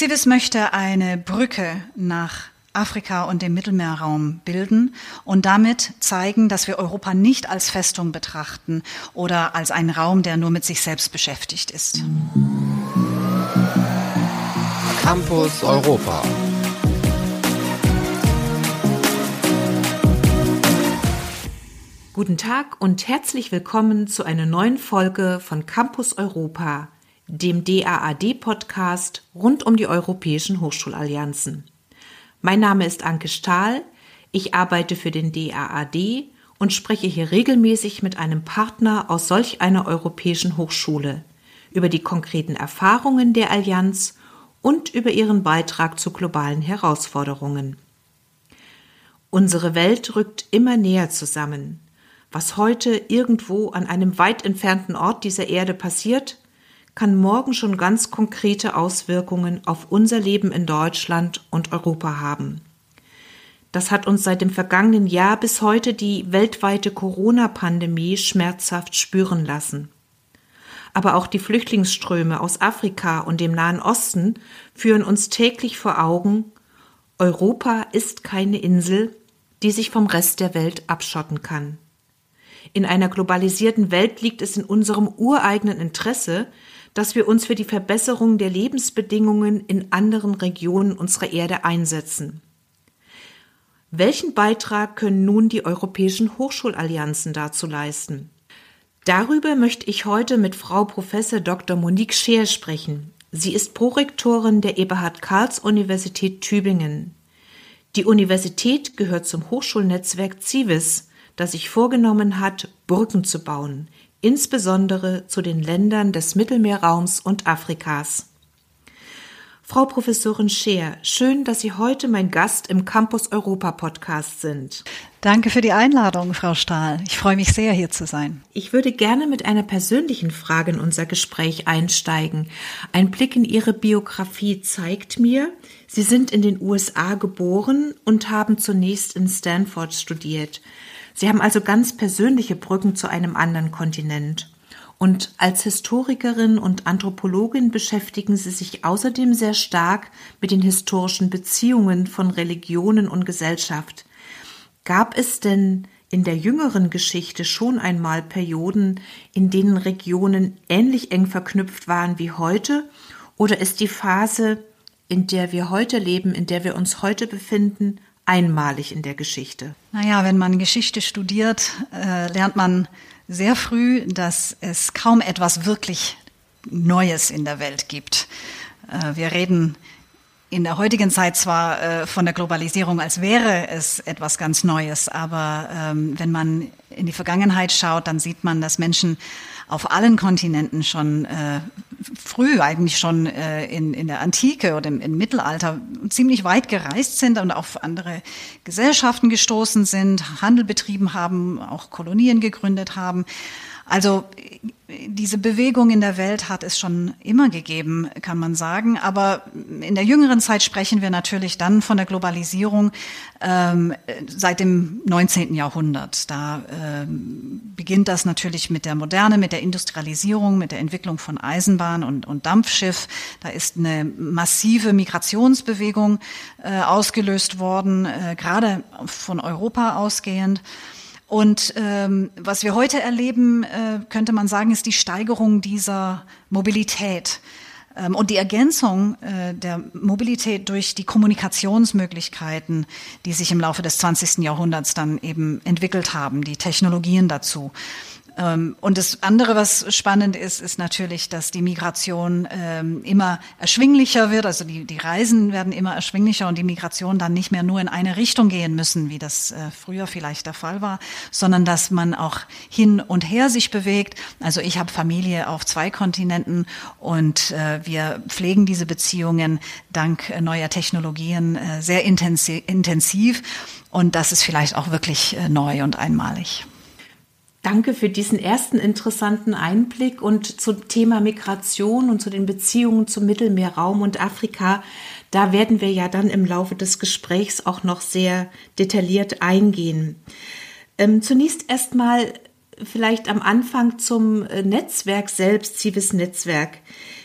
CIVIS möchte eine Brücke nach Afrika und dem Mittelmeerraum bilden und damit zeigen, dass wir Europa nicht als Festung betrachten oder als einen Raum, der nur mit sich selbst beschäftigt ist. Campus Europa. Guten Tag und herzlich willkommen zu einer neuen Folge von Campus Europa, dem DAAD-Podcast rund um die europäischen Hochschulallianzen. Mein Name ist Anke Stahl, ich arbeite für den DAAD und spreche hier regelmäßig mit einem Partner aus solch einer europäischen Hochschule über die konkreten Erfahrungen der Allianz und über ihren Beitrag zu globalen Herausforderungen. Unsere Welt rückt immer näher zusammen. Was heute irgendwo an einem weit entfernten Ort dieser Erde passiert, kann morgen schon ganz konkrete Auswirkungen auf unser Leben in Deutschland und Europa haben. Das hat uns seit dem vergangenen Jahr bis heute die weltweite Corona-Pandemie schmerzhaft spüren lassen. Aber auch die Flüchtlingsströme aus Afrika und dem Nahen Osten führen uns täglich vor Augen, Europa ist keine Insel, die sich vom Rest der Welt abschotten kann. In einer globalisierten Welt liegt es in unserem ureigenen Interesse, dass wir uns für die Verbesserung der Lebensbedingungen in anderen Regionen unserer Erde einsetzen. Welchen Beitrag können nun die europäischen Hochschulallianzen dazu leisten? Darüber möchte ich heute mit Frau Prof. Dr. Monique Scheer sprechen. Sie ist Prorektorin der Eberhard Karls Universität Tübingen. Die Universität gehört zum Hochschulnetzwerk CIVIS, das sich vorgenommen hat, Brücken zu bauen, insbesondere zu den Ländern des Mittelmeerraums und Afrikas. Frau Professorin Scheer, schön, dass Sie heute mein Gast im Campus Europa Podcast sind. Danke für die Einladung, Frau Stahl. Ich freue mich sehr, hier zu sein. Ich würde gerne mit einer persönlichen Frage in unser Gespräch einsteigen. Ein Blick in Ihre Biografie zeigt mir, Sie sind in den USA geboren und haben zunächst in Stanford studiert. Sie haben also ganz persönliche Brücken zu einem anderen Kontinent. Und als Historikerin und Anthropologin beschäftigen sie sich außerdem sehr stark mit den historischen Beziehungen von Religionen und Gesellschaft. Gab es denn in der jüngeren Geschichte schon einmal Perioden, in denen Regionen ähnlich eng verknüpft waren wie heute? Oder ist die Phase, in der wir heute leben, in der wir uns heute befinden, einmalig in der Geschichte? Naja, wenn man Geschichte studiert, äh, lernt man sehr früh, dass es kaum etwas wirklich Neues in der Welt gibt. Äh, wir reden in der heutigen Zeit zwar äh, von der Globalisierung, als wäre es etwas ganz Neues, aber ähm, wenn man in die Vergangenheit schaut, dann sieht man, dass Menschen auf allen Kontinenten schon äh, früh, eigentlich schon äh, in, in der Antike oder im, im Mittelalter ziemlich weit gereist sind und auf andere Gesellschaften gestoßen sind, Handel betrieben haben, auch Kolonien gegründet haben. Also diese Bewegung in der Welt hat es schon immer gegeben, kann man sagen. Aber in der jüngeren Zeit sprechen wir natürlich dann von der Globalisierung ähm, seit dem 19. Jahrhundert. Da ähm, beginnt das natürlich mit der Moderne, mit der Industrialisierung, mit der Entwicklung von Eisenbahn und, und Dampfschiff. Da ist eine massive Migrationsbewegung äh, ausgelöst worden, äh, gerade von Europa ausgehend. Und ähm, was wir heute erleben, äh, könnte man sagen, ist die Steigerung dieser Mobilität ähm, und die Ergänzung äh, der Mobilität durch die Kommunikationsmöglichkeiten, die sich im Laufe des 20. Jahrhunderts dann eben entwickelt haben, die Technologien dazu. Ähm, und das andere, was spannend ist, ist natürlich, dass die Migration ähm, immer erschwinglicher wird. Also die, die Reisen werden immer erschwinglicher und die Migration dann nicht mehr nur in eine Richtung gehen müssen, wie das äh, früher vielleicht der Fall war, sondern dass man auch hin und her sich bewegt. Also ich habe Familie auf zwei Kontinenten und äh, wir pflegen diese Beziehungen dank äh, neuer Technologien sehr intensiv. Und das ist vielleicht auch wirklich neu und einmalig. Danke für diesen ersten interessanten Einblick und zum Thema Migration und zu den Beziehungen zum Mittelmeerraum und Afrika. Da werden wir ja dann im Laufe des Gesprächs auch noch sehr detailliert eingehen. Ähm, zunächst erstmal vielleicht am Anfang zum äh, Netzwerk selbst, Civis Netzwerk.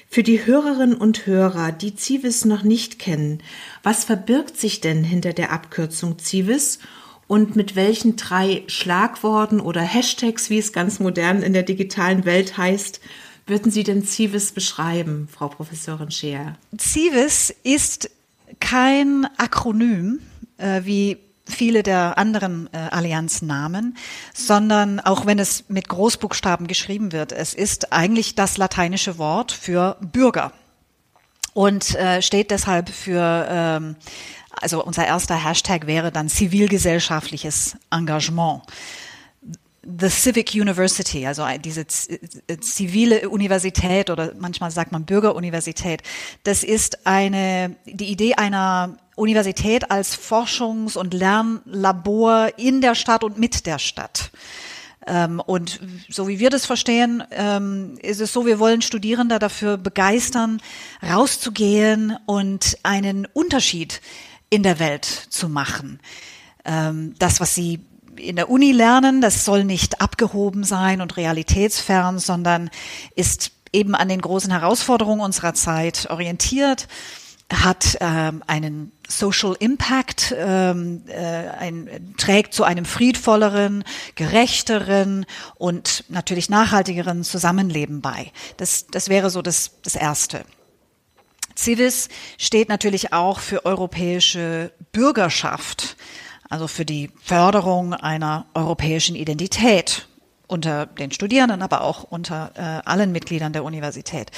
Für die Hörerinnen und Hörer, die Civis noch nicht kennen, was verbirgt sich denn hinter der Abkürzung Civis und mit welchen drei Schlagworten oder Hashtags, wie es ganz modern in der digitalen Welt heißt, würden Sie denn Civis beschreiben, Frau Professorin Scheer? Civis ist kein Akronym, äh, wie viele der anderen äh, Allianznamen, sondern auch wenn es mit Großbuchstaben geschrieben wird, es ist eigentlich das lateinische Wort für Bürger und äh, steht deshalb für, ähm, also unser erster Hashtag wäre dann zivilgesellschaftliches Engagement. The Civic University, also diese zivile Universität oder manchmal sagt man Bürgeruniversität, das ist eine, die Idee einer Universität als Forschungs- und Lernlabor in der Stadt und mit der Stadt. Ähm, und so wie wir das verstehen, ähm, ist es so, wir wollen Studierende dafür begeistern, rauszugehen und einen Unterschied in der Welt zu machen. Ähm, das, was sie in der Uni lernen, das soll nicht abgehoben sein und realitätsfern, sondern ist eben an den großen Herausforderungen unserer Zeit orientiert hat ähm, einen Social Impact, ähm, äh, ein, trägt zu einem friedvolleren, gerechteren und natürlich nachhaltigeren Zusammenleben bei. Das, das wäre so das, das Erste. Civis steht natürlich auch für europäische Bürgerschaft, also für die Förderung einer europäischen Identität unter den Studierenden, aber auch unter äh, allen Mitgliedern der Universität.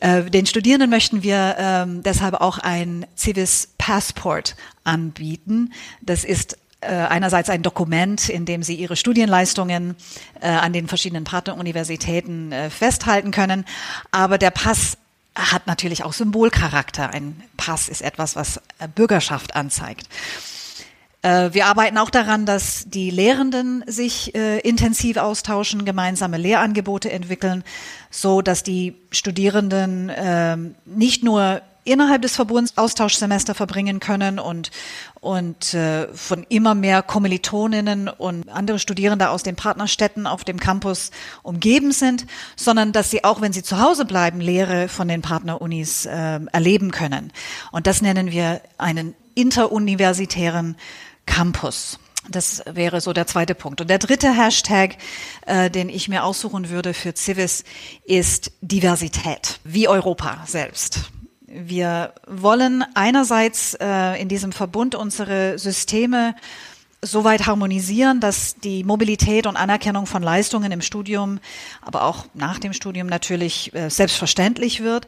Äh, den Studierenden möchten wir ähm, deshalb auch ein Civis Passport anbieten. Das ist äh, einerseits ein Dokument, in dem sie ihre Studienleistungen äh, an den verschiedenen Partneruniversitäten äh, festhalten können. Aber der Pass hat natürlich auch Symbolcharakter. Ein Pass ist etwas, was äh, Bürgerschaft anzeigt. Äh, wir arbeiten auch daran, dass die Lehrenden sich äh, intensiv austauschen, gemeinsame Lehrangebote entwickeln, so dass die Studierenden äh, nicht nur innerhalb des Verbunds Austauschsemester verbringen können und, und äh, von immer mehr Kommilitoninnen und andere Studierende aus den Partnerstädten auf dem Campus umgeben sind, sondern dass sie auch, wenn sie zu Hause bleiben, Lehre von den Partnerunis äh, erleben können. Und das nennen wir einen interuniversitären Campus. Das wäre so der zweite Punkt. Und der dritte Hashtag, äh, den ich mir aussuchen würde für Civis, ist Diversität, wie Europa selbst. Wir wollen einerseits äh, in diesem Verbund unsere Systeme so weit harmonisieren, dass die Mobilität und Anerkennung von Leistungen im Studium, aber auch nach dem Studium natürlich äh, selbstverständlich wird.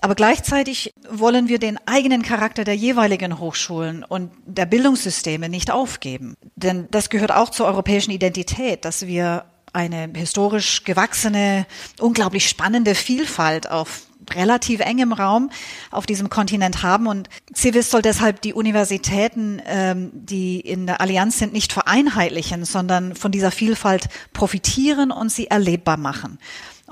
Aber gleichzeitig wollen wir den eigenen Charakter der jeweiligen Hochschulen und der Bildungssysteme nicht aufgeben. Denn das gehört auch zur europäischen Identität, dass wir eine historisch gewachsene, unglaublich spannende Vielfalt auf relativ engem Raum auf diesem Kontinent haben. Und Civis soll deshalb die Universitäten, ähm, die in der Allianz sind, nicht vereinheitlichen, sondern von dieser Vielfalt profitieren und sie erlebbar machen.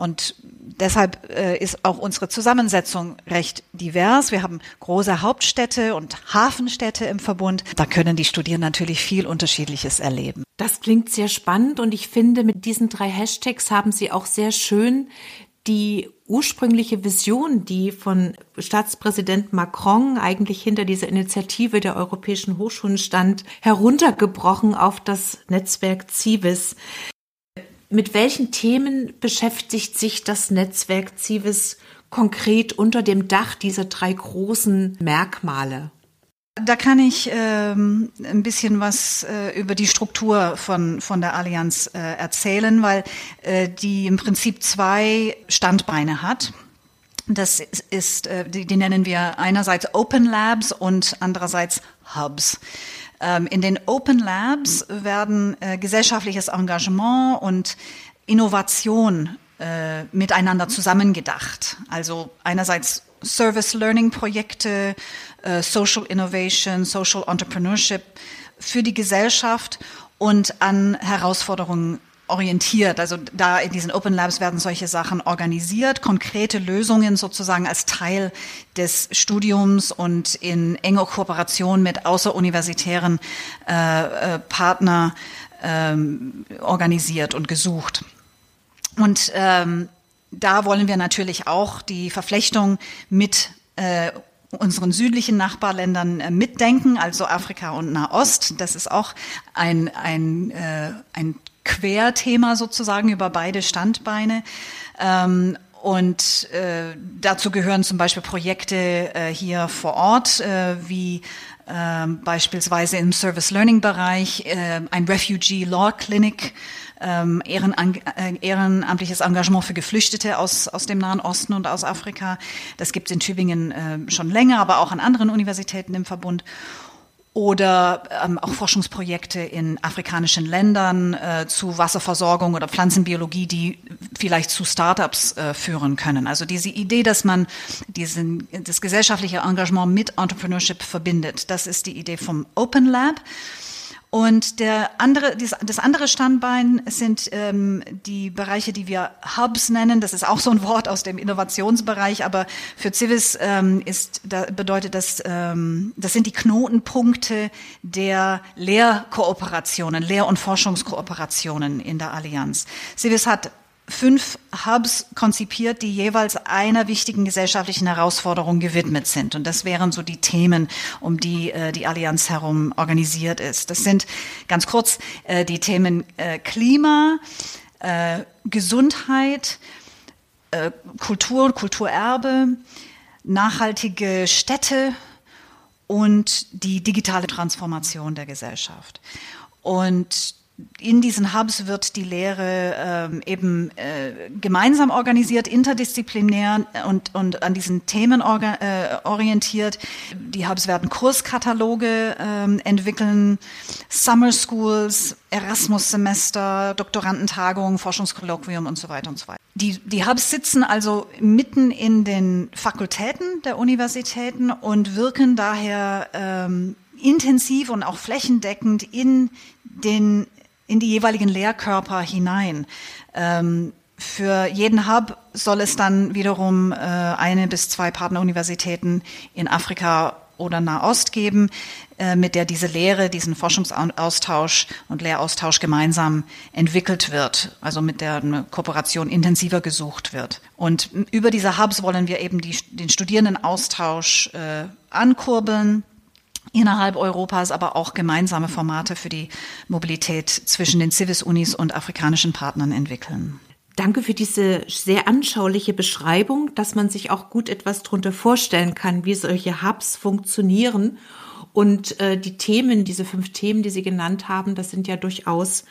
Und deshalb äh, ist auch unsere Zusammensetzung recht divers. Wir haben große Hauptstädte und Hafenstädte im Verbund. Da können die Studierenden natürlich viel Unterschiedliches erleben. Das klingt sehr spannend und ich finde, mit diesen drei Hashtags haben Sie auch sehr schön die ursprüngliche Vision, die von Staatspräsident Macron eigentlich hinter dieser Initiative der europäischen Hochschulen stand, heruntergebrochen auf das Netzwerk Civis. Mit welchen Themen beschäftigt sich das Netzwerk Civis konkret unter dem Dach dieser drei großen Merkmale? Da kann ich ähm, ein bisschen was äh, über die Struktur von, von der Allianz äh, erzählen, weil äh, die im Prinzip zwei Standbeine hat. Das ist, äh, die, die nennen wir einerseits Open Labs und andererseits Hubs. Ähm, in den Open Labs werden äh, gesellschaftliches Engagement und Innovation äh, miteinander zusammengedacht. Also einerseits Service Learning Projekte, äh, Social Innovation, Social Entrepreneurship für die Gesellschaft und an Herausforderungen orientiert. Also da in diesen Open Labs werden solche Sachen organisiert, konkrete Lösungen sozusagen als Teil des Studiums und in enger Kooperation mit außeruniversitären äh, äh, Partner ähm, organisiert und gesucht. Und ähm, da wollen wir natürlich auch die Verflechtung mit äh, unseren südlichen Nachbarländern äh, mitdenken, also Afrika und Nahost. Das ist auch ein, ein, äh, ein Querthema sozusagen über beide Standbeine. Ähm, und äh, dazu gehören zum Beispiel Projekte äh, hier vor Ort, äh, wie äh, beispielsweise im Service Learning Bereich äh, ein Refugee Law Clinic, ähm, äh, ehrenamtliches Engagement für Geflüchtete aus, aus dem Nahen Osten und aus Afrika. Das gibt es in Tübingen äh, schon länger, aber auch an anderen Universitäten im Verbund oder ähm, auch Forschungsprojekte in afrikanischen Ländern äh, zu Wasserversorgung oder Pflanzenbiologie, die vielleicht zu Startups äh, führen können. Also diese Idee, dass man diesen, das gesellschaftliche Engagement mit Entrepreneurship verbindet, das ist die Idee vom Open Lab. Und der andere, das andere Standbein sind ähm, die Bereiche, die wir Hubs nennen. Das ist auch so ein Wort aus dem Innovationsbereich, aber für Civis ähm, ist, da bedeutet das, ähm, das sind die Knotenpunkte der Lehrkooperationen, Lehr- und Forschungskooperationen in der Allianz. Civis hat fünf Hubs konzipiert, die jeweils einer wichtigen gesellschaftlichen Herausforderung gewidmet sind. Und das wären so die Themen, um die äh, die Allianz herum organisiert ist. Das sind ganz kurz äh, die Themen äh, Klima, äh, Gesundheit, äh, Kultur Kulturerbe, nachhaltige Städte und die digitale Transformation der Gesellschaft. Und in diesen Hubs wird die Lehre ähm, eben äh, gemeinsam organisiert, interdisziplinär und, und an diesen Themen äh, orientiert. Die Hubs werden Kurskataloge ähm, entwickeln, Summer Schools, Erasmus-Semester, Doktorandentagungen, Forschungskolloquium und so weiter und so weiter. Die, die Hubs sitzen also mitten in den Fakultäten der Universitäten und wirken daher ähm, intensiv und auch flächendeckend in den in die jeweiligen Lehrkörper hinein. Ähm, für jeden Hub soll es dann wiederum äh, eine bis zwei Partneruniversitäten in Afrika oder Nahost geben, äh, mit der diese Lehre, diesen Forschungsaustausch und Lehraustausch gemeinsam entwickelt wird, also mit der eine Kooperation intensiver gesucht wird. Und über diese Hubs wollen wir eben die, den Studierendenaustausch äh, ankurbeln innerhalb Europas, aber auch gemeinsame Formate für die Mobilität zwischen den Civis-Unis und afrikanischen Partnern entwickeln. Danke für diese sehr anschauliche Beschreibung, dass man sich auch gut etwas darunter vorstellen kann, wie solche Hubs funktionieren. Und äh, die Themen, diese fünf Themen, die Sie genannt haben, das sind ja durchaus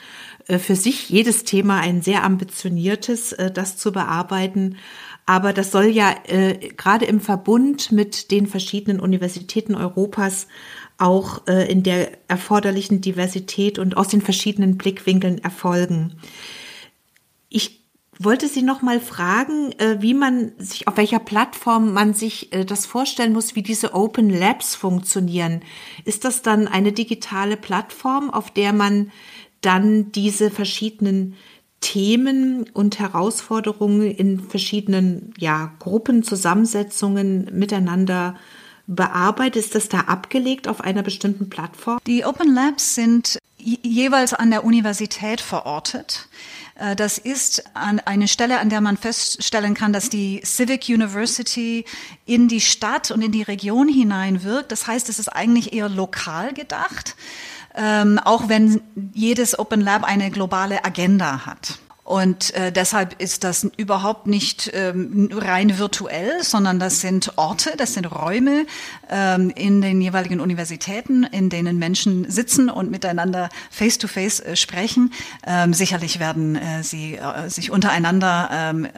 äh, für sich jedes Thema ein sehr ambitioniertes, äh, das zu bearbeiten. Aber das soll ja äh, gerade im Verbund mit den verschiedenen Universitäten Europas auch äh, in der erforderlichen Diversität und aus den verschiedenen Blickwinkeln erfolgen. Ich wollte Sie noch mal fragen, äh, wie man sich, auf welcher Plattform man sich äh, das vorstellen muss, wie diese Open Labs funktionieren. Ist das dann eine digitale Plattform, auf der man dann diese verschiedenen Themen und Herausforderungen in verschiedenen ja, Gruppen, Zusammensetzungen miteinander bearbeitet? Ist das da abgelegt auf einer bestimmten Plattform? Die Open Labs sind jeweils an der Universität verortet. Äh, das ist eine Stelle, an der man feststellen kann, dass die Civic University in die Stadt und in die Region hinein wirkt. Das heißt, es ist eigentlich eher lokal gedacht ähm, auch wenn jedes Open Lab eine globale Agenda hat. Und äh, deshalb ist das überhaupt nicht ähm, rein virtuell, sondern das sind Orte, das sind Räume ähm, in den jeweiligen Universitäten, in denen Menschen sitzen und miteinander face-to-face -face, äh, sprechen. Ähm, sicherlich werden äh, sie äh, sich untereinander ähm, äh,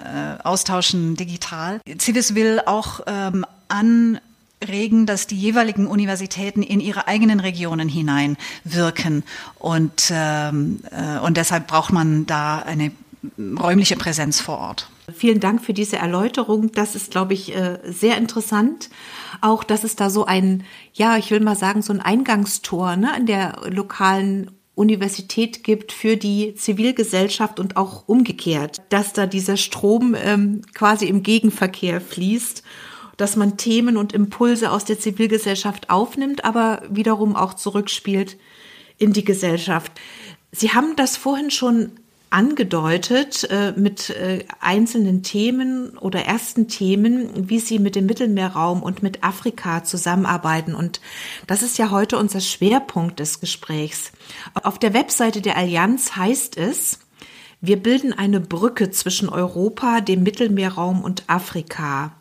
austauschen digital. Civis will auch ähm, an regen, dass die jeweiligen Universitäten in ihre eigenen Regionen hinein wirken. Und, ähm, äh, und deshalb braucht man da eine räumliche Präsenz vor Ort. Vielen Dank für diese Erläuterung. Das ist, glaube ich, äh, sehr interessant. Auch, dass es da so ein, ja, ich will mal sagen, so ein Eingangstor ne, in der lokalen Universität gibt für die Zivilgesellschaft und auch umgekehrt, dass da dieser Strom ähm, quasi im Gegenverkehr fließt dass man Themen und Impulse aus der Zivilgesellschaft aufnimmt, aber wiederum auch zurückspielt in die Gesellschaft. Sie haben das vorhin schon angedeutet äh, mit äh, einzelnen Themen oder ersten Themen, wie Sie mit dem Mittelmeerraum und mit Afrika zusammenarbeiten. Und das ist ja heute unser Schwerpunkt des Gesprächs. Auf der Webseite der Allianz heißt es, wir bilden eine Brücke zwischen Europa, dem Mittelmeerraum und Afrika.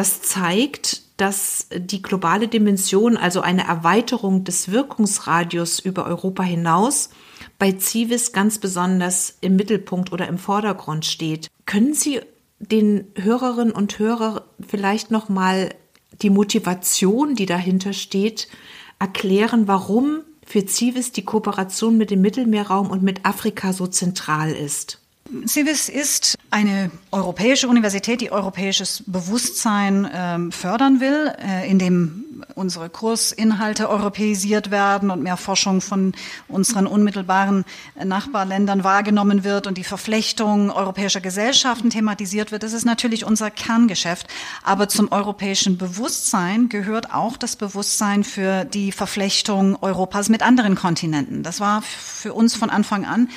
Das zeigt, dass die globale Dimension, also eine Erweiterung des Wirkungsradius über Europa hinaus, bei Civis ganz besonders im Mittelpunkt oder im Vordergrund steht. Können Sie den Hörerinnen und Hörern vielleicht noch mal die Motivation, die dahinter steht, erklären, warum für Civis die Kooperation mit dem Mittelmeerraum und mit Afrika so zentral ist? CIVIS ist eine europäische Universität, die europäisches Bewusstsein ähm, fördern will, äh, indem unsere Kursinhalte europäisiert werden und mehr Forschung von unseren unmittelbaren Nachbarländern wahrgenommen wird und die Verflechtung europäischer Gesellschaften thematisiert wird. Das ist natürlich unser Kerngeschäft. Aber zum europäischen Bewusstsein gehört auch das Bewusstsein für die Verflechtung Europas mit anderen Kontinenten. Das war für uns von Anfang an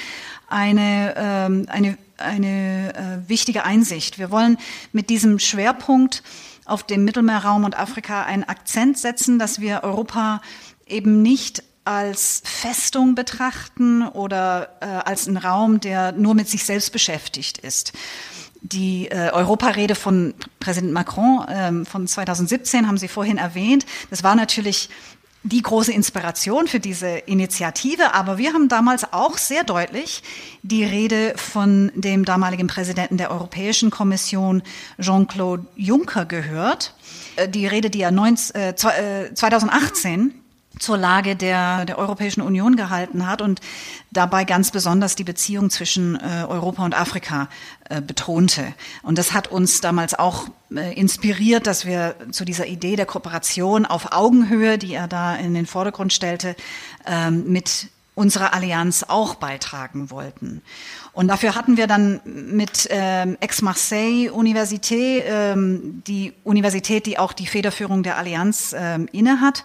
eine, ähm, eine, eine äh, wichtige Einsicht. Wir wollen mit diesem Schwerpunkt auf dem Mittelmeerraum und Afrika einen Akzent setzen, dass wir Europa eben nicht als Festung betrachten oder äh, als einen Raum, der nur mit sich selbst beschäftigt ist. Die äh, Europarede von Präsident Macron ähm, von 2017 haben Sie vorhin erwähnt. Das war natürlich die große Inspiration für diese Initiative. Aber wir haben damals auch sehr deutlich die Rede von dem damaligen Präsidenten der Europäischen Kommission, Jean-Claude Juncker, gehört. Äh, die Rede, die er 19, äh, 2018 zur Lage der, der Europäischen Union gehalten hat und dabei ganz besonders die Beziehung zwischen äh, Europa und Afrika äh, betonte. Und das hat uns damals auch äh, inspiriert, dass wir zu dieser Idee der Kooperation auf Augenhöhe, die er da in den Vordergrund stellte, ähm, mit unserer Allianz auch beitragen wollten. Und dafür hatten wir dann mit ähm, Aix-Marseille Université, ähm, die Universität, die auch die Federführung der Allianz ähm, innehat,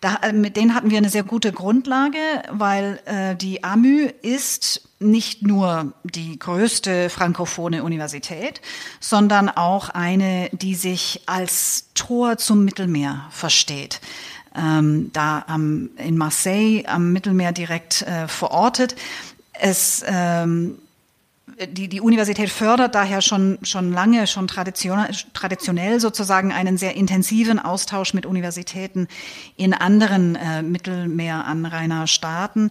da, äh, mit denen hatten wir eine sehr gute Grundlage, weil äh, die AMÜ ist nicht nur die größte frankophone Universität, sondern auch eine, die sich als Tor zum Mittelmeer versteht. Ähm, da am, in Marseille am Mittelmeer direkt äh, verortet. Es ähm, die, die Universität fördert daher schon, schon lange, schon traditionell, sozusagen einen sehr intensiven Austausch mit Universitäten in anderen äh, Mittelmeeranrainerstaaten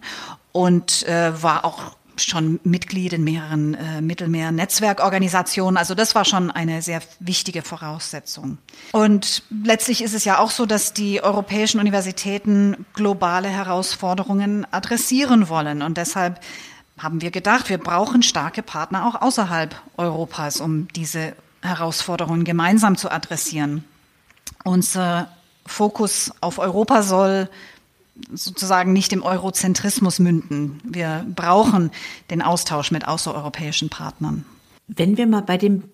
und äh, war auch schon Mitglied in mehreren äh, Mittelmeer-Netzwerkorganisationen. Also das war schon eine sehr wichtige Voraussetzung. Und letztlich ist es ja auch so, dass die europäischen Universitäten globale Herausforderungen adressieren wollen. Und deshalb haben wir gedacht, wir brauchen starke Partner auch außerhalb Europas, um diese Herausforderungen gemeinsam zu adressieren. Unser Fokus auf Europa soll sozusagen nicht im Eurozentrismus münden. Wir brauchen den Austausch mit außereuropäischen Partnern. Wenn wir mal bei dem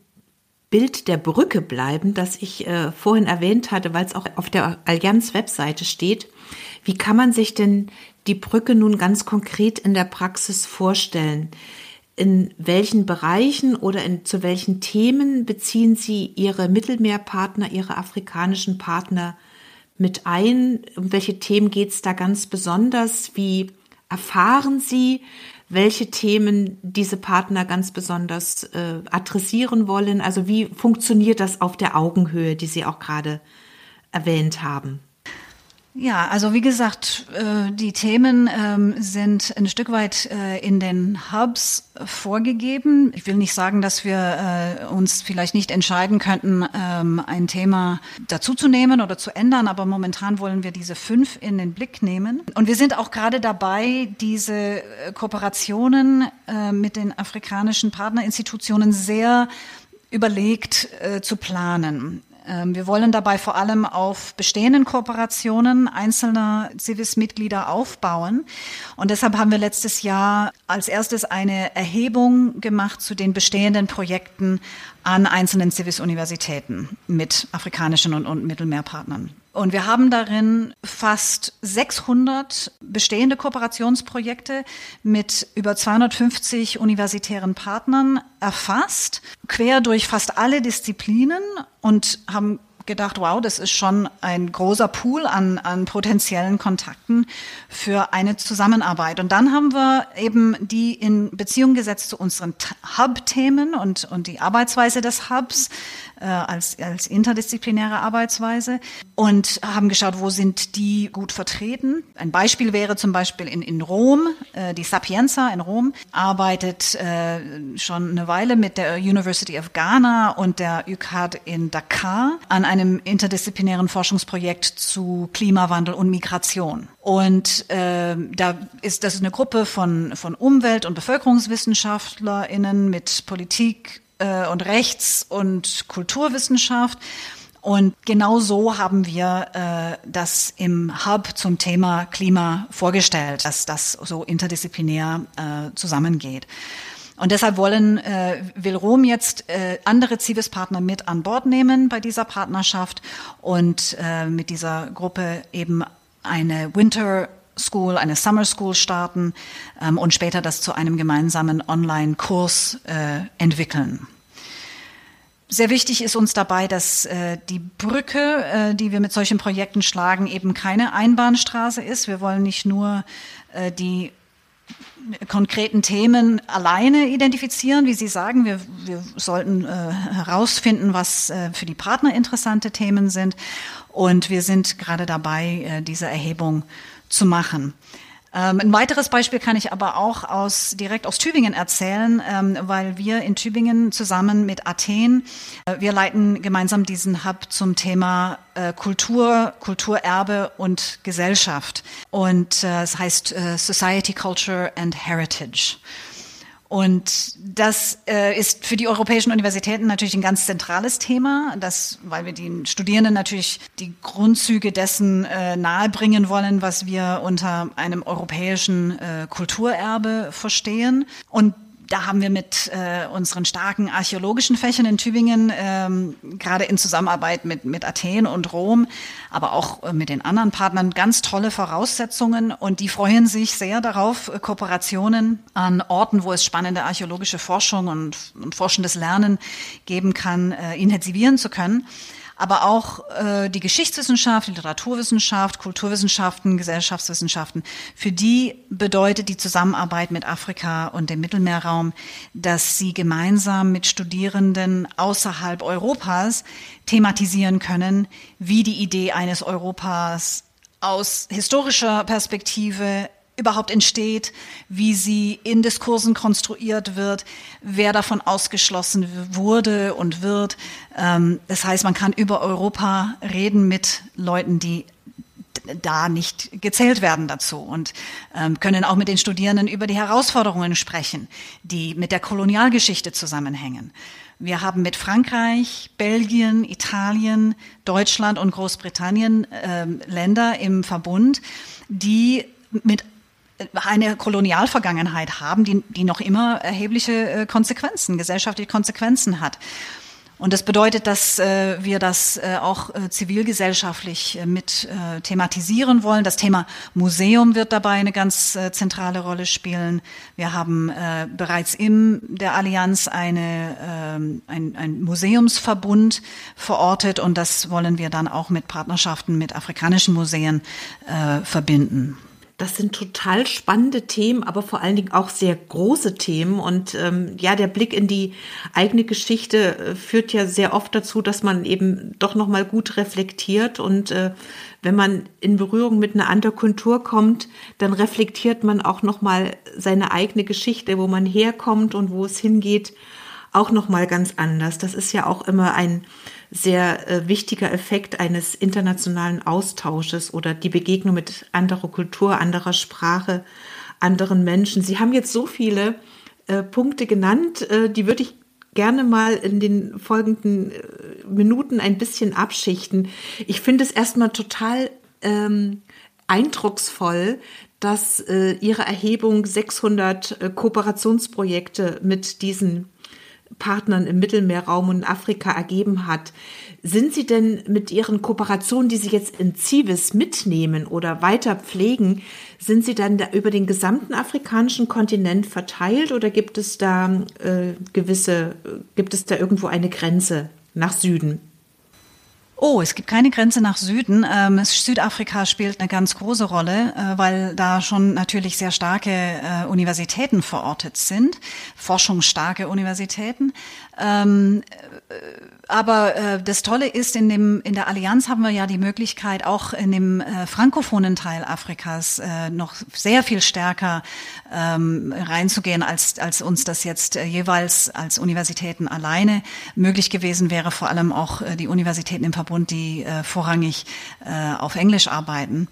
Bild der Brücke bleiben, das ich äh, vorhin erwähnt hatte, weil es auch auf der Allianz-Webseite steht, wie kann man sich denn die Brücke nun ganz konkret in der Praxis vorstellen? In welchen Bereichen oder in, zu welchen Themen beziehen Sie Ihre Mittelmeerpartner, Ihre afrikanischen Partner mit ein? Um welche Themen geht es da ganz besonders? Wie erfahren Sie, welche Themen diese Partner ganz besonders äh, adressieren wollen? Also wie funktioniert das auf der Augenhöhe, die Sie auch gerade erwähnt haben? Ja, also wie gesagt, äh, die Themen ähm, sind ein Stück weit äh, in den Hubs vorgegeben. Ich will nicht sagen, dass wir äh, uns vielleicht nicht entscheiden könnten, ähm, ein Thema dazuzunehmen oder zu ändern, aber momentan wollen wir diese fünf in den Blick nehmen. Und wir sind auch gerade dabei, diese Kooperationen mit den afrikanischen Partnerinstitutionen sehr überlegt zu planen. Ähm, wir wollen dabei vor allem auf bestehenden Kooperationen einzelner Civis-Mitglieder aufbauen. Und deshalb haben wir letztes Jahr als erstes eine Erhebung gemacht zu den bestehenden Projekten an einzelnen Civis-Universitäten mit afrikanischen und, und Mittelmeerpartnern. Und wir haben darin fast 600 bestehende Kooperationsprojekte mit über 250 universitären Partnern erfasst, quer durch fast alle Disziplinen und haben gedacht, wow, das ist schon ein großer Pool an, an potenziellen Kontakten für eine Zusammenarbeit. Und dann haben wir eben die in Beziehung gesetzt zu unseren Hub-Themen und, und die Arbeitsweise des Hubs äh, als, als interdisziplinäre Arbeitsweise und haben geschaut, wo sind die gut vertreten. Ein Beispiel wäre zum Beispiel in, in Rom, äh, die Sapienza in Rom arbeitet äh, schon eine Weile mit der University of Ghana und der UCAD in Dakar an einem interdisziplinären Forschungsprojekt zu Klimawandel und Migration. Und äh, da ist das ist eine Gruppe von, von Umwelt- und BevölkerungswissenschaftlerInnen mit Politik, äh, und Rechts- und Kulturwissenschaft. Und genau so haben wir äh, das im Hub zum Thema Klima vorgestellt, dass das so interdisziplinär äh, zusammengeht. Und deshalb wollen, äh, will Rom jetzt äh, andere Civis-Partner mit an Bord nehmen bei dieser Partnerschaft und äh, mit dieser Gruppe eben eine Winter School, eine Summer School starten ähm, und später das zu einem gemeinsamen Online-Kurs äh, entwickeln. Sehr wichtig ist uns dabei, dass äh, die Brücke, äh, die wir mit solchen Projekten schlagen, eben keine Einbahnstraße ist. Wir wollen nicht nur äh, die konkreten Themen alleine identifizieren, wie Sie sagen. Wir, wir sollten äh, herausfinden, was äh, für die Partner interessante Themen sind. Und wir sind gerade dabei, äh, diese Erhebung zu machen. Ähm, ein weiteres Beispiel kann ich aber auch aus, direkt aus Tübingen erzählen, ähm, weil wir in Tübingen zusammen mit Athen, äh, wir leiten gemeinsam diesen Hub zum Thema äh, Kultur, Kulturerbe und Gesellschaft. Und äh, es heißt äh, Society, Culture and Heritage. Und das äh, ist für die europäischen Universitäten natürlich ein ganz zentrales Thema, das, weil wir den Studierenden natürlich die Grundzüge dessen äh, nahebringen wollen, was wir unter einem europäischen äh, Kulturerbe verstehen. Und da haben wir mit äh, unseren starken archäologischen Fächern in Tübingen, ähm, gerade in Zusammenarbeit mit, mit Athen und Rom, aber auch äh, mit den anderen Partnern, ganz tolle Voraussetzungen. Und die freuen sich sehr darauf, äh, Kooperationen an Orten, wo es spannende archäologische Forschung und, und forschendes Lernen geben kann, äh, intensivieren zu können aber auch äh, die Geschichtswissenschaft, Literaturwissenschaft, Kulturwissenschaften, Gesellschaftswissenschaften. Für die bedeutet die Zusammenarbeit mit Afrika und dem Mittelmeerraum, dass sie gemeinsam mit Studierenden außerhalb Europas thematisieren können, wie die Idee eines Europas aus historischer Perspektive überhaupt entsteht, wie sie in Diskursen konstruiert wird, wer davon ausgeschlossen wurde und wird. Ähm, das heißt, man kann über Europa reden mit Leuten, die da nicht gezählt werden dazu und ähm, können auch mit den Studierenden über die Herausforderungen sprechen, die mit der Kolonialgeschichte zusammenhängen. Wir haben mit Frankreich, Belgien, Italien, Deutschland und Großbritannien äh, Länder im Verbund, die mit eine Kolonialvergangenheit haben, die, die noch immer erhebliche äh, Konsequenzen, gesellschaftliche Konsequenzen hat. Und das bedeutet, dass äh, wir das äh, auch äh, zivilgesellschaftlich äh, mit äh, thematisieren wollen. Das Thema Museum wird dabei eine ganz zentrale Rolle spielen. Wir haben bereits in der Allianz eine, äh, ein, ein Museumsverbund verortet und das wollen wir dann auch mit Partnerschaften mit afrikanischen Museen verbinden. Das sind total spannende Themen, aber vor allen Dingen auch sehr große Themen. Und ähm, ja, der Blick in die eigene Geschichte äh, führt ja sehr oft dazu, dass man eben doch noch mal gut reflektiert. Und äh, wenn man in Berührung mit einer anderen Kultur kommt, dann reflektiert man auch noch mal seine eigene Geschichte, wo man herkommt und wo es hingeht, auch noch mal ganz anders. Das ist ja auch immer ein sehr äh, wichtiger Effekt eines internationalen Austausches oder die Begegnung mit anderer Kultur, anderer Sprache, anderen Menschen. Sie haben jetzt so viele äh, Punkte genannt, äh, die würde ich gerne mal in den folgenden äh, Minuten ein bisschen abschichten. Ich finde es erstmal total ähm, eindrucksvoll, dass äh, Ihre Erhebung 600 äh, Kooperationsprojekte mit diesen Partnern im Mittelmeerraum und Afrika ergeben hat. Sind Sie denn mit Ihren Kooperationen, die Sie jetzt in Civis mitnehmen oder weiter pflegen, sind Sie dann da über den gesamten afrikanischen Kontinent verteilt oder gibt es da äh, gewisse, gibt es da irgendwo eine Grenze nach Süden? Oh, es gibt keine Grenze nach Süden. Ähm, Südafrika spielt eine ganz große Rolle, äh, weil da schon natürlich sehr starke äh, Universitäten verortet sind, forschungsstarke Universitäten. Ähm, aber äh, das Tolle ist, in, dem, in der Allianz haben wir ja die Möglichkeit, auch in dem äh, frankophonen Teil Afrikas äh, noch sehr viel stärker ähm, reinzugehen, als, als uns das jetzt äh, jeweils als Universitäten alleine möglich gewesen wäre, vor allem auch äh, die Universitäten im Verbund, die äh, vorrangig äh, auf Englisch arbeiten.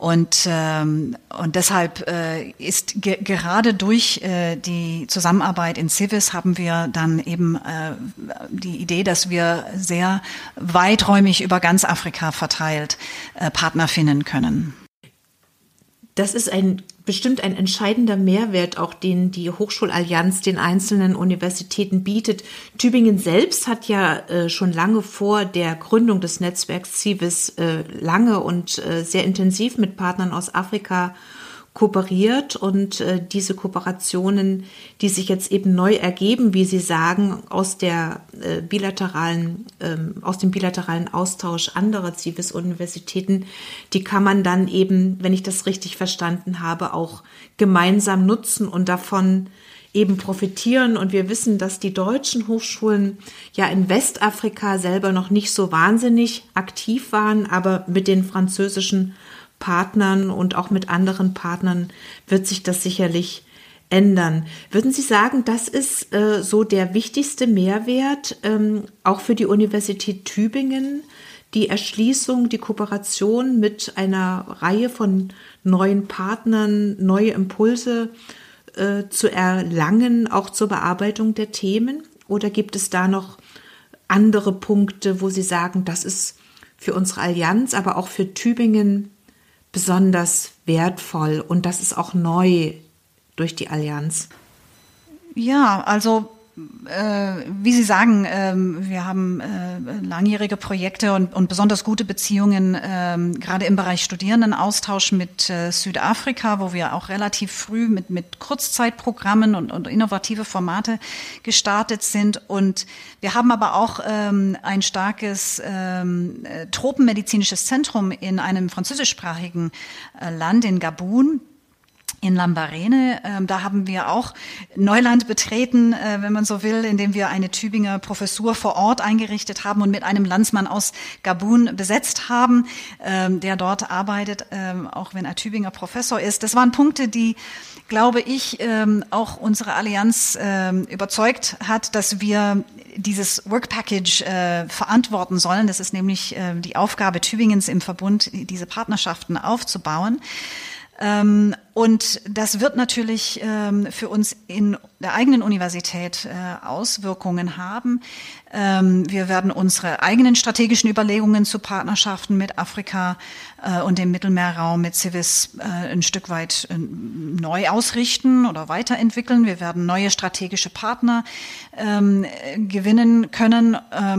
Und, ähm, und deshalb äh, ist ge gerade durch äh, die Zusammenarbeit in Civis haben wir dann eben äh, die Idee, dass wir sehr weiträumig über ganz Afrika verteilt äh, Partner finden können. Das ist ein bestimmt ein entscheidender Mehrwert, auch den die Hochschulallianz den einzelnen Universitäten bietet. Tübingen selbst hat ja äh, schon lange vor der Gründung des Netzwerks CIVIS äh, lange und äh, sehr intensiv mit Partnern aus Afrika kooperiert und äh, diese Kooperationen, die sich jetzt eben neu ergeben, wie Sie sagen, aus der äh, bilateralen, ähm, aus dem bilateralen Austausch anderer Zivis-Universitäten, die kann man dann eben, wenn ich das richtig verstanden habe, auch gemeinsam nutzen und davon eben profitieren. Und wir wissen, dass die deutschen Hochschulen ja in Westafrika selber noch nicht so wahnsinnig aktiv waren, aber mit den französischen Partnern und auch mit anderen Partnern wird sich das sicherlich ändern. Würden Sie sagen, das ist äh, so der wichtigste Mehrwert ähm, auch für die Universität Tübingen, die Erschließung, die Kooperation mit einer Reihe von neuen Partnern, neue Impulse äh, zu erlangen, auch zur Bearbeitung der Themen? Oder gibt es da noch andere Punkte, wo Sie sagen, das ist für unsere Allianz, aber auch für Tübingen besonders wertvoll und das ist auch neu durch die Allianz? Ja, also wie Sie sagen, äh, wir haben äh, langjährige Projekte und, besonders gute Beziehungen, ähm, gerade im Bereich Studierendenaustausch mit äh, Südafrika, wo wir auch relativ früh mit, Kurzzeitprogrammen und, innovative Formate gestartet sind. Und wir haben aber auch ähm, ein starkes ähm, äh, tropenmedizinisches Zentrum in einem französischsprachigen äh, Land, in Gabun in Lambarene. Ähm, da haben wir auch Neuland betreten, äh, wenn man so will, indem wir eine Tübinger Professur vor Ort eingerichtet haben und mit einem Landsmann aus Gabun besetzt haben, ähm, der dort arbeitet, ähm, auch wenn er Tübinger Professor ist. Das waren Punkte, die, glaube ich, ähm, auch unsere Allianz ähm, überzeugt hat, dass wir dieses Work Package äh, verantworten sollen. Das ist nämlich äh, die Aufgabe Tübingens im Verbund, diese Partnerschaften aufzubauen. Ähm, und das wird natürlich ähm, für uns in der eigenen Universität äh, Auswirkungen haben. Ähm, wir werden unsere eigenen strategischen Überlegungen zu Partnerschaften mit Afrika äh, und dem Mittelmeerraum mit Civis äh, ein Stück weit neu ausrichten oder weiterentwickeln. Wir werden neue strategische Partner gewinnen können,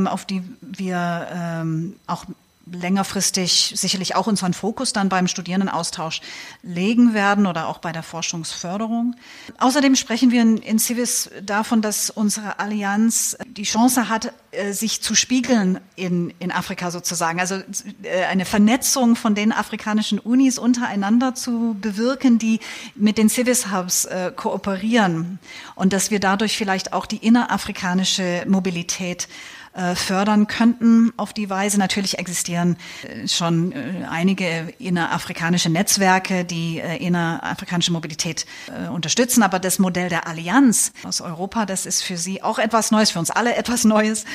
auf die wir auch längerfristig sicherlich auch unseren Fokus dann beim Studierendenaustausch legen werden oder auch bei der Forschungsförderung. Außerdem sprechen wir in, Civis davon, dass unsere Allianz die Chance hat, äh, sich zu spiegeln in, in Afrika sozusagen. Also äh, eine Vernetzung von den afrikanischen Unis untereinander zu bewirken, die mit den Civis Hubs äh, kooperieren und dass wir dadurch vielleicht auch die innerafrikanische Mobilität äh, fördern könnten auf die Weise. Natürlich existieren äh, schon äh, einige innerafrikanische Netzwerke, die innerafrikanische Mobilität unterstützen, aber das Modell der Allianz aus Europa, das ist für Sie auch etwas Neues, für uns alle etwas Neues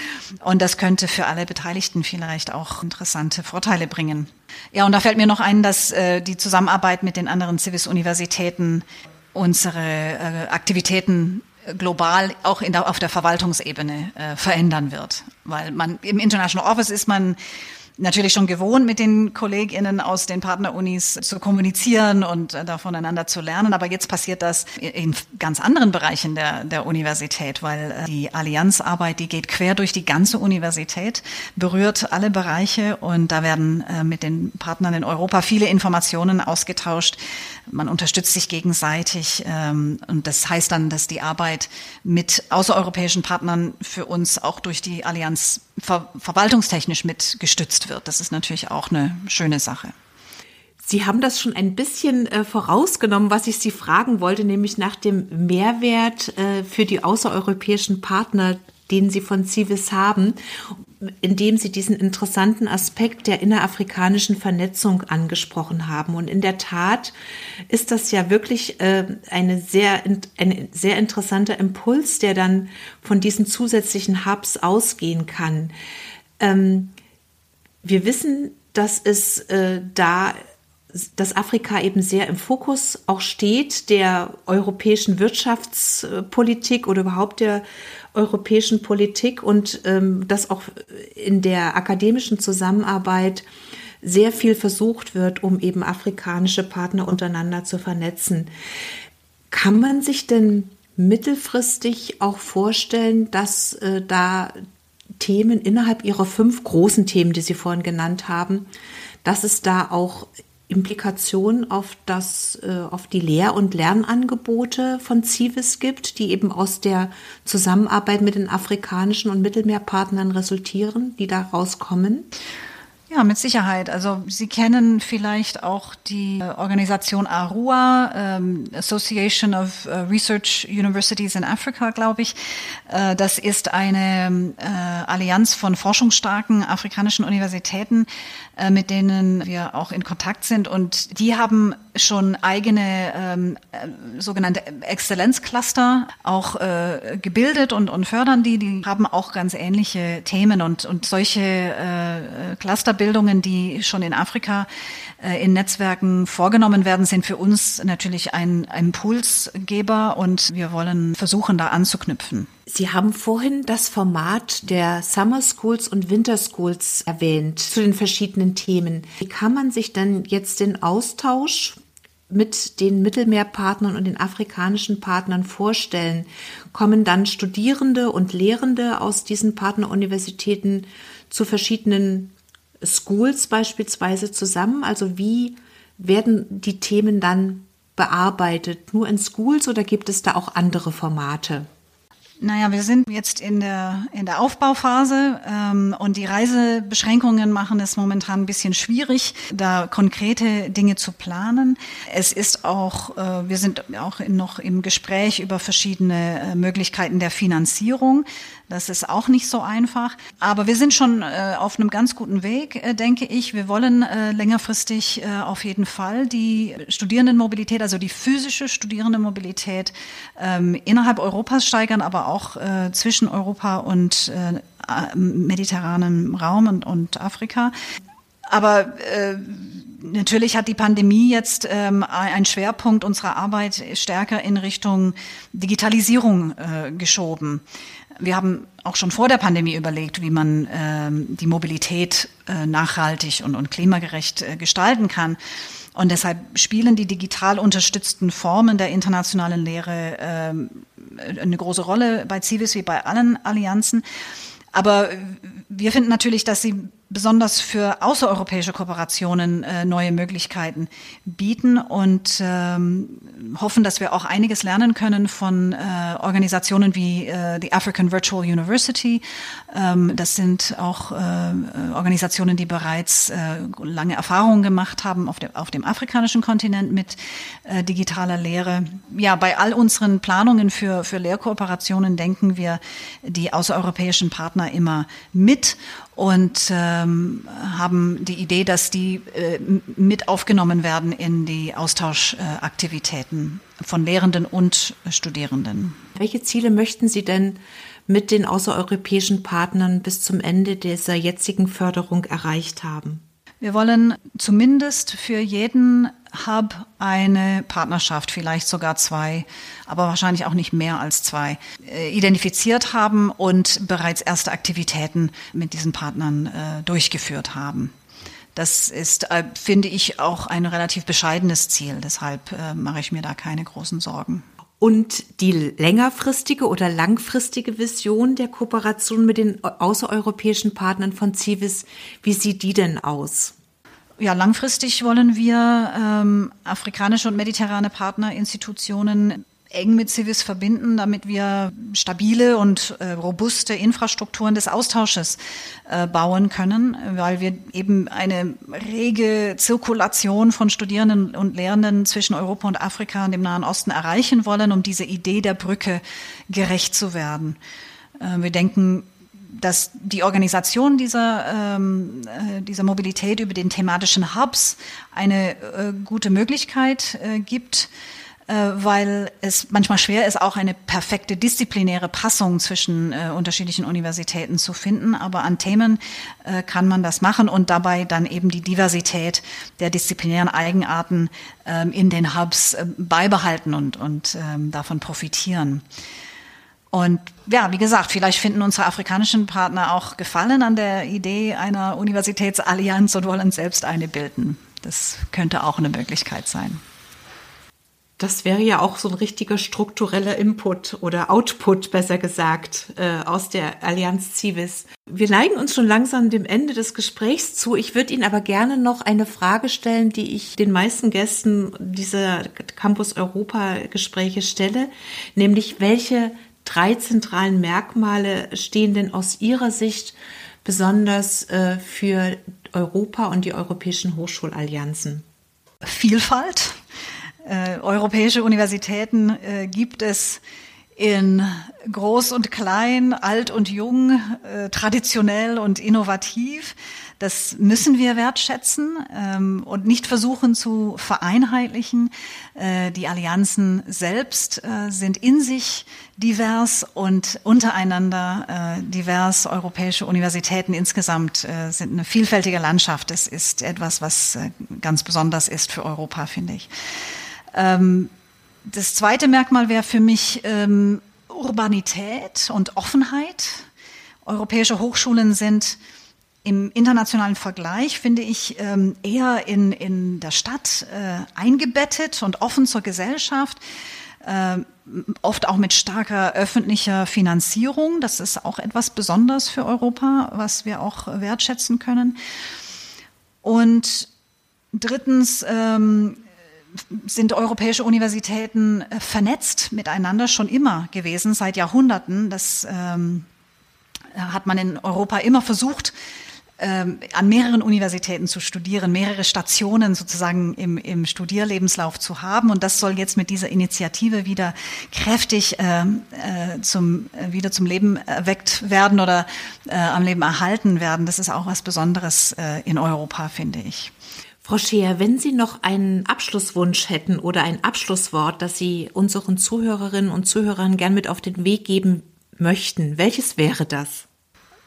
und das könnte für alle Beteiligten vielleicht auch interessante Vorteile bringen. Ja, und da fällt mir noch ein, dass die Zusammenarbeit mit den anderen Civis-Universitäten unsere Aktivitäten global auch der, auf der Verwaltungsebene äh, verändern wird. Weil man im International Office ist man natürlich schon gewohnt, mit den KollegInnen aus den Partnerunis zu kommunizieren und äh, da voneinander zu lernen. Aber jetzt passiert das in ganz anderen Bereichen der, der Universität, weil äh, die Allianzarbeit, die geht quer durch die ganze Universität, berührt alle Bereiche und da werden äh, mit den Partnern in Europa viele Informationen ausgetauscht. Man unterstützt sich gegenseitig ähm, und das heißt dann, dass die Arbeit mit außereuropäischen Partnern für uns auch durch die Allianz ver verwaltungstechnisch mit gestützt wird. Das ist natürlich auch eine schöne Sache. Sie haben das schon ein bisschen äh, vorausgenommen, was ich Sie fragen wollte, nämlich nach dem Mehrwert äh, für die außereuropäischen Partner, den Sie von Civis haben indem Sie diesen interessanten Aspekt der innerafrikanischen Vernetzung angesprochen haben. Und in der Tat ist das ja wirklich äh, eine sehr, ein sehr interessanter Impuls, der dann von diesen zusätzlichen Hubs ausgehen kann. Ähm, wir wissen, dass es äh, da dass Afrika eben sehr im Fokus auch steht der europäischen Wirtschaftspolitik oder überhaupt der europäischen Politik und ähm, dass auch in der akademischen Zusammenarbeit sehr viel versucht wird, um eben afrikanische Partner untereinander zu vernetzen. Kann man sich denn mittelfristig auch vorstellen, dass äh, da Themen innerhalb ihrer fünf großen Themen, die Sie vorhin genannt haben, dass es da auch Implikationen auf das, äh, auf die Lehr- und Lernangebote von CIVIS gibt, die eben aus der Zusammenarbeit mit den afrikanischen und Mittelmeerpartnern resultieren, die daraus kommen? Ja, mit Sicherheit. Also Sie kennen vielleicht auch die Organisation ARUA, ähm, Association of äh, Research Universities in Africa, glaube ich. Äh, das ist eine äh, Allianz von forschungsstarken afrikanischen Universitäten, äh, mit denen wir auch in Kontakt sind. Und die haben schon eigene ähm, äh, sogenannte Exzellenzcluster auch äh, gebildet und, und fördern die. Die haben auch ganz ähnliche Themen und, und solche äh, Clusterbildungen, die schon in Afrika äh, in Netzwerken vorgenommen werden, sind für uns natürlich ein Impulsgeber und wir wollen versuchen, da anzuknüpfen. Sie haben vorhin das Format der Summer Schools und Winter Schools erwähnt zu den verschiedenen Themen. Wie kann man sich denn jetzt den Austausch mit den Mittelmeerpartnern und den afrikanischen Partnern vorstellen? Kommen dann Studierende und Lehrende aus diesen Partneruniversitäten zu verschiedenen Schools beispielsweise zusammen? Also wie werden die Themen dann bearbeitet? Nur in Schools oder gibt es da auch andere Formate? Naja, wir sind jetzt in der, in der Aufbauphase ähm, und die Reisebeschränkungen machen es momentan ein bisschen schwierig, da konkrete Dinge zu planen. Es ist auch, äh, wir sind auch noch im Gespräch über verschiedene äh, Möglichkeiten der Finanzierung. Das ist auch nicht so einfach. Aber wir sind schon äh, auf einem ganz guten Weg, äh, denke ich. Wir wollen äh, längerfristig äh, auf jeden Fall die Studierendenmobilität, also die physische Studierendenmobilität ähm, innerhalb Europas steigern, aber auch äh, zwischen Europa und äh, mediterranem Raum und, und Afrika. Aber äh, natürlich hat die Pandemie jetzt ähm, einen Schwerpunkt unserer Arbeit stärker in Richtung Digitalisierung äh, geschoben. Wir haben auch schon vor der Pandemie überlegt, wie man ähm, die Mobilität äh, nachhaltig und, und klimagerecht äh, gestalten kann. Und deshalb spielen die digital unterstützten Formen der internationalen Lehre ähm, eine große Rolle bei Civis wie bei allen Allianzen. Aber wir finden natürlich, dass sie besonders für außereuropäische Kooperationen äh, neue Möglichkeiten bieten und ähm, hoffen, dass wir auch einiges lernen können von äh, Organisationen wie äh, die African Virtual University. Ähm, das sind auch äh, Organisationen, die bereits äh, lange Erfahrungen gemacht haben auf dem, auf dem afrikanischen Kontinent mit äh, digitaler Lehre. Ja, bei all unseren Planungen für, für Lehrkooperationen denken wir die außereuropäischen Partner immer mit und ähm, haben die Idee, dass die äh, mit aufgenommen werden in die Austauschaktivitäten äh, von Lehrenden und Studierenden. Welche Ziele möchten Sie denn mit den außereuropäischen Partnern bis zum Ende dieser jetzigen Förderung erreicht haben? Wir wollen zumindest für jeden Hub eine Partnerschaft, vielleicht sogar zwei, aber wahrscheinlich auch nicht mehr als zwei, äh, identifiziert haben und bereits erste Aktivitäten mit diesen Partnern äh, durchgeführt haben. Das ist, äh, finde ich, auch ein relativ bescheidenes Ziel. Deshalb äh, mache ich mir da keine großen Sorgen. Und die längerfristige oder langfristige Vision der Kooperation mit den außereuropäischen Partnern von Civis, wie sieht die denn aus? Ja, langfristig wollen wir ähm, afrikanische und mediterrane Partnerinstitutionen eng mit Civis verbinden, damit wir stabile und äh, robuste Infrastrukturen des Austausches äh, bauen können, weil wir eben eine rege Zirkulation von Studierenden und Lehrenden zwischen Europa und Afrika und dem Nahen Osten erreichen wollen, um diese Idee der Brücke gerecht zu werden. Äh, wir denken, dass die Organisation dieser, ähm, äh, dieser Mobilität über den thematischen Hubs eine äh, gute Möglichkeit äh, gibt, weil es manchmal schwer ist, auch eine perfekte disziplinäre Passung zwischen äh, unterschiedlichen Universitäten zu finden. Aber an Themen äh, kann man das machen und dabei dann eben die Diversität der disziplinären Eigenarten ähm, in den Hubs äh, beibehalten und, und ähm, davon profitieren. Und ja, wie gesagt, vielleicht finden unsere afrikanischen Partner auch Gefallen an der Idee einer Universitätsallianz und wollen selbst eine bilden. Das könnte auch eine Möglichkeit sein. Das wäre ja auch so ein richtiger struktureller Input oder Output, besser gesagt, äh, aus der Allianz Civis. Wir neigen uns schon langsam dem Ende des Gesprächs zu. Ich würde Ihnen aber gerne noch eine Frage stellen, die ich den meisten Gästen dieser Campus Europa Gespräche stelle, nämlich welche drei zentralen Merkmale stehen denn aus Ihrer Sicht besonders äh, für Europa und die europäischen Hochschulallianzen? Vielfalt äh, europäische Universitäten äh, gibt es in groß und klein, alt und jung, äh, traditionell und innovativ. Das müssen wir wertschätzen ähm, und nicht versuchen zu vereinheitlichen. Äh, die Allianzen selbst äh, sind in sich divers und untereinander äh, divers. Europäische Universitäten insgesamt äh, sind eine vielfältige Landschaft. Es ist etwas, was ganz besonders ist für Europa, finde ich. Ähm, das zweite Merkmal wäre für mich ähm, Urbanität und Offenheit. Europäische Hochschulen sind im internationalen Vergleich, finde ich, ähm, eher in, in der Stadt äh, eingebettet und offen zur Gesellschaft. Äh, oft auch mit starker öffentlicher Finanzierung. Das ist auch etwas Besonderes für Europa, was wir auch wertschätzen können. Und drittens ähm, sind europäische Universitäten äh, vernetzt miteinander schon immer gewesen, seit Jahrhunderten. Das ähm, hat man in Europa immer versucht, ähm, an mehreren Universitäten zu studieren, mehrere Stationen sozusagen im, im Studierlebenslauf zu haben. Und das soll jetzt mit dieser Initiative wieder kräftig äh, äh, zum, äh, wieder zum Leben erweckt werden oder äh, am Leben erhalten werden. Das ist auch was Besonderes äh, in Europa, finde ich. Frau Scheer, wenn Sie noch einen Abschlusswunsch hätten oder ein Abschlusswort, das Sie unseren Zuhörerinnen und Zuhörern gern mit auf den Weg geben möchten, welches wäre das?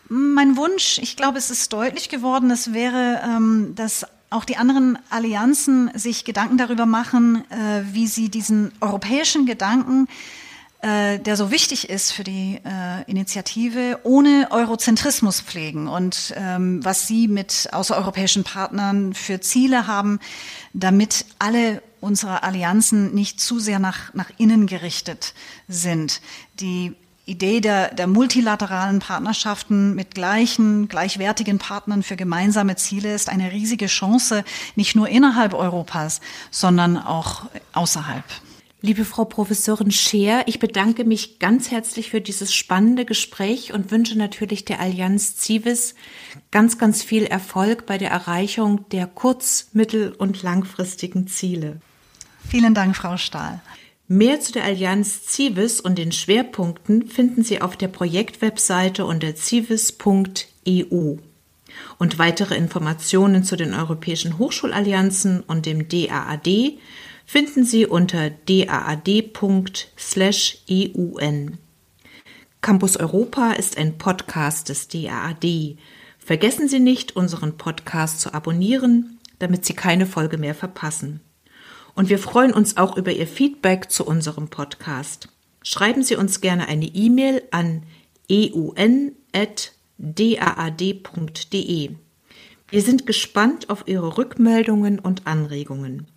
Mein Wunsch, ich glaube, es ist deutlich geworden, es wäre, ähm, dass auch die anderen Allianzen sich Gedanken darüber machen, äh, wie sie diesen europäischen Gedanken äh, der so wichtig ist für die äh, Initiative, ohne Eurozentrismus pflegen und ähm, was Sie mit außereuropäischen Partnern für Ziele haben, damit alle unsere Allianzen nicht zu sehr nach, nach innen gerichtet sind. Die Idee der, der multilateralen Partnerschaften mit gleichen, gleichwertigen Partnern für gemeinsame Ziele ist eine riesige Chance, nicht nur innerhalb Europas, sondern auch außerhalb. Liebe Frau Professorin Scheer, ich bedanke mich ganz herzlich für dieses spannende Gespräch und wünsche natürlich der Allianz Civis ganz, ganz viel Erfolg bei der Erreichung der kurz-, mittel- und langfristigen Ziele. Vielen Dank, Frau Stahl. Mehr zu der Allianz Civis und den Schwerpunkten finden Sie auf der Projektwebseite unter civis.eu. Und weitere Informationen zu den europäischen Hochschulallianzen und dem DAAD finden Sie unter daad.eun. Campus Europa ist ein Podcast des DAAD. Vergessen Sie nicht, unseren Podcast zu abonnieren, damit Sie keine Folge mehr verpassen. Und wir freuen uns auch über Ihr Feedback zu unserem Podcast. Schreiben Sie uns gerne eine E-Mail an eun.daad.de. Wir sind gespannt auf Ihre Rückmeldungen und Anregungen.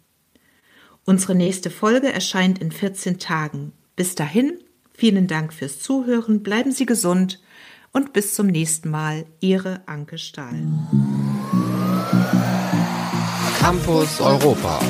Unsere nächste Folge erscheint in 14 Tagen. Bis dahin, vielen Dank fürs Zuhören, bleiben Sie gesund und bis zum nächsten Mal. Ihre Anke Stahl. Campus Europa.